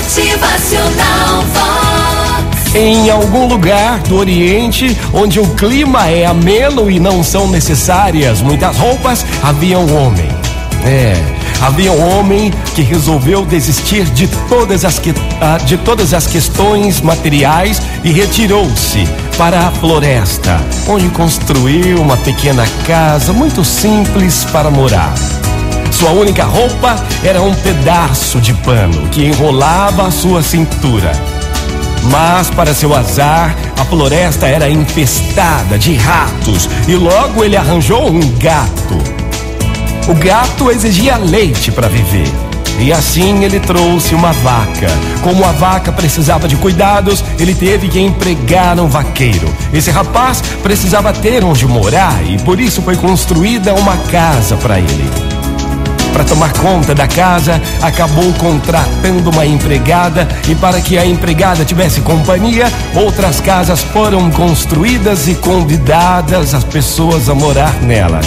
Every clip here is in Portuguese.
Motivacional Vox. Em algum lugar do Oriente, onde o clima é ameno e não são necessárias muitas roupas, havia um homem. É, havia um homem que resolveu desistir de todas as, que, ah, de todas as questões materiais e retirou-se para a floresta, onde construiu uma pequena casa muito simples para morar. Sua única roupa era um pedaço de pano que enrolava a sua cintura. Mas, para seu azar, a floresta era infestada de ratos e logo ele arranjou um gato. O gato exigia leite para viver. E assim ele trouxe uma vaca. Como a vaca precisava de cuidados, ele teve que empregar um vaqueiro. Esse rapaz precisava ter onde morar e por isso foi construída uma casa para ele para tomar conta da casa, acabou contratando uma empregada e para que a empregada tivesse companhia, outras casas foram construídas e convidadas as pessoas a morar nelas.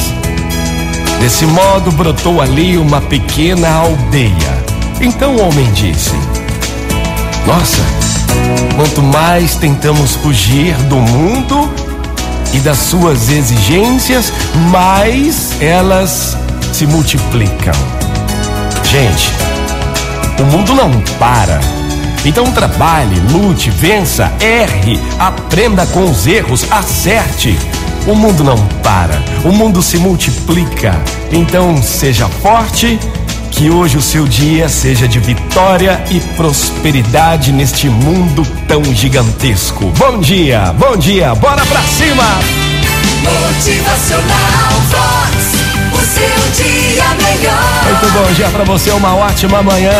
Desse modo brotou ali uma pequena aldeia. Então o homem disse: Nossa, quanto mais tentamos fugir do mundo e das suas exigências, mais elas se multiplicam. Gente, o mundo não para. Então trabalhe, lute, vença, erre, aprenda com os erros, acerte. O mundo não para, o mundo se multiplica. Então seja forte, que hoje o seu dia seja de vitória e prosperidade neste mundo tão gigantesco. Bom dia, bom dia, bora pra cima! Motivacional dia melhor. Muito bom dia pra você, uma ótima manhã.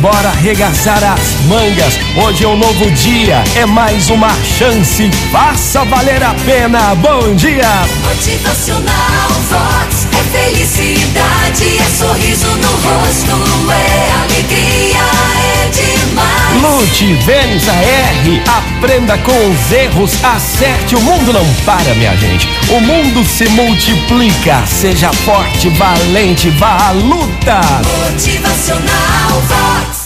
Bora arregaçar as mangas. Hoje é um novo dia, é mais uma chance. Faça valer a pena. Bom dia! Motivacional Vox. É felicidade, é sorriso no rosto, é vença, erre, aprenda com os erros, acerte. O mundo não para, minha gente. O mundo se multiplica. Seja forte, valente, vá à luta. Motivacional Vox.